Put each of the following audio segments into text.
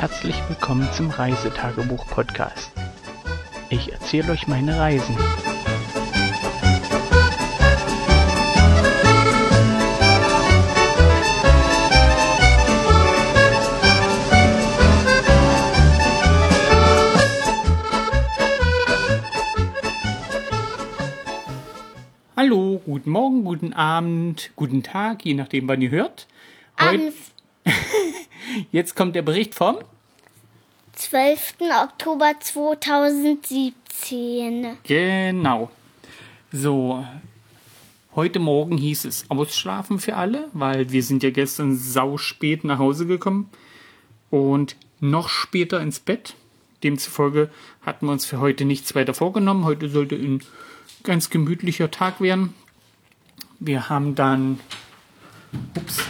Herzlich willkommen zum Reisetagebuch-Podcast. Ich erzähle euch meine Reisen. Hallo, guten Morgen, guten Abend, guten Tag, je nachdem, wann ihr hört. Am jetzt kommt der Bericht vom 12. Oktober 2017. Genau. So, heute Morgen hieß es Ausschlafen für alle, weil wir sind ja gestern sau spät nach Hause gekommen und noch später ins Bett. Demzufolge hatten wir uns für heute nichts weiter vorgenommen. Heute sollte ein ganz gemütlicher Tag werden. Wir haben dann, ups,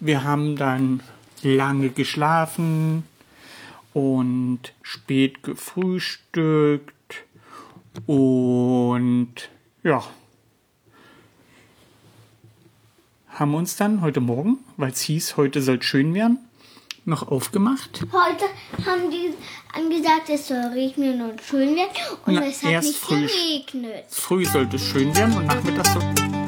wir haben dann lange geschlafen und spät gefrühstückt und ja, haben uns dann heute Morgen, weil es hieß, heute soll schön werden, noch aufgemacht. Heute haben die angesagt, es soll regnen und schön werden und Na, es hat nicht früh. geregnet. Früh sollte es schön werden und nachmittags so.